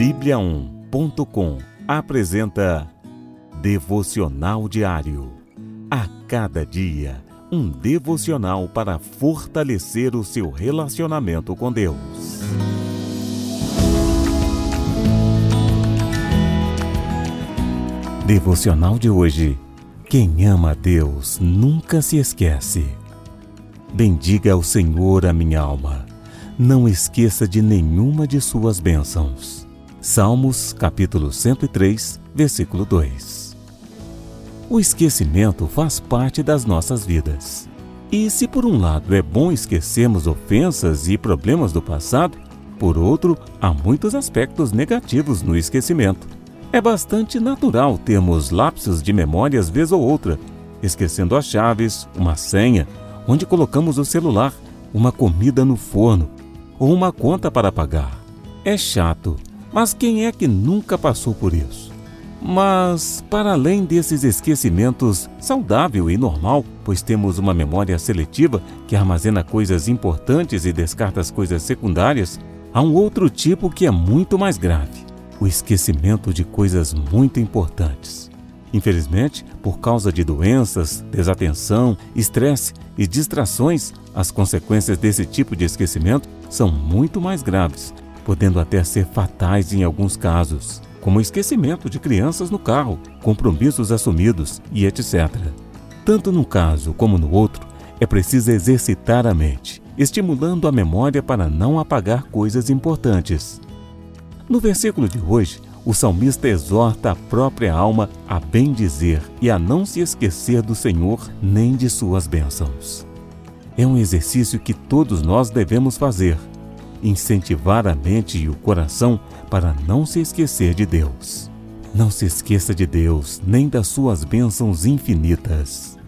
Bíblia1.com apresenta Devocional Diário. A cada dia, um devocional para fortalecer o seu relacionamento com Deus. Devocional de hoje. Quem ama a Deus nunca se esquece. Bendiga ao Senhor a minha alma. Não esqueça de nenhuma de suas bênçãos. Salmos, capítulo 103, versículo 2. O esquecimento faz parte das nossas vidas. E se por um lado é bom esquecermos ofensas e problemas do passado, por outro, há muitos aspectos negativos no esquecimento. É bastante natural termos lapsos de memórias vez ou outra, esquecendo as chaves, uma senha, onde colocamos o celular, uma comida no forno ou uma conta para pagar. É chato, mas quem é que nunca passou por isso? Mas, para além desses esquecimentos, saudável e normal, pois temos uma memória seletiva que armazena coisas importantes e descarta as coisas secundárias, há um outro tipo que é muito mais grave: o esquecimento de coisas muito importantes. Infelizmente, por causa de doenças, desatenção, estresse e distrações, as consequências desse tipo de esquecimento são muito mais graves, podendo até ser fatais em alguns casos, como esquecimento de crianças no carro, compromissos assumidos e etc. Tanto num caso como no outro, é preciso exercitar a mente, estimulando a memória para não apagar coisas importantes. No versículo de hoje, o salmista exorta a própria alma a bem dizer e a não se esquecer do Senhor nem de suas bênçãos. É um exercício que todos nós devemos fazer, incentivar a mente e o coração para não se esquecer de Deus. Não se esqueça de Deus nem das suas bênçãos infinitas.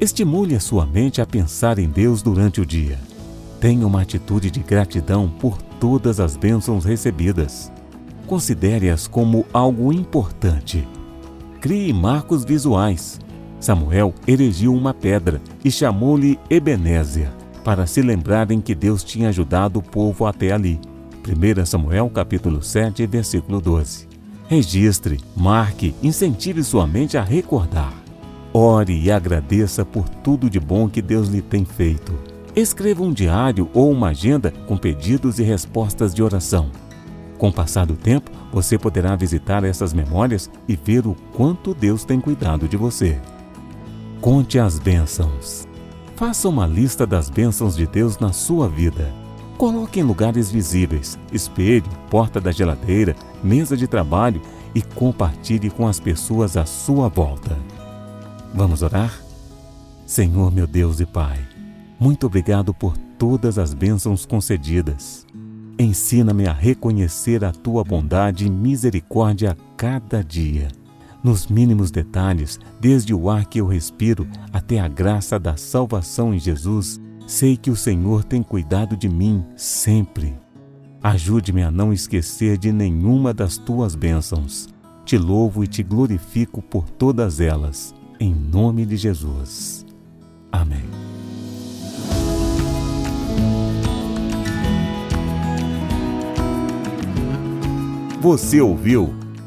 Estimule a sua mente a pensar em Deus durante o dia. Tenha uma atitude de gratidão por todas as bênçãos recebidas Considere-as como algo importante. Crie marcos visuais. Samuel erigiu uma pedra e chamou-lhe Ebenezer, para se lembrarem que Deus tinha ajudado o povo até ali. 1 Samuel capítulo 7, versículo 12. Registre, marque, incentive sua mente a recordar. Ore e agradeça por tudo de bom que Deus lhe tem feito. Escreva um diário ou uma agenda com pedidos e respostas de oração. Com o passar do tempo, você poderá visitar essas memórias e ver o quanto Deus tem cuidado de você. Conte as bênçãos. Faça uma lista das bênçãos de Deus na sua vida. Coloque em lugares visíveis, espelho, porta da geladeira, mesa de trabalho e compartilhe com as pessoas à sua volta. Vamos orar? Senhor meu Deus e Pai, muito obrigado por todas as bênçãos concedidas. Ensina-me a reconhecer a tua bondade e misericórdia a cada dia. Nos mínimos detalhes, desde o ar que eu respiro até a graça da salvação em Jesus, sei que o Senhor tem cuidado de mim sempre. Ajude-me a não esquecer de nenhuma das tuas bênçãos. Te louvo e te glorifico por todas elas. Em nome de Jesus. Amém. Você ouviu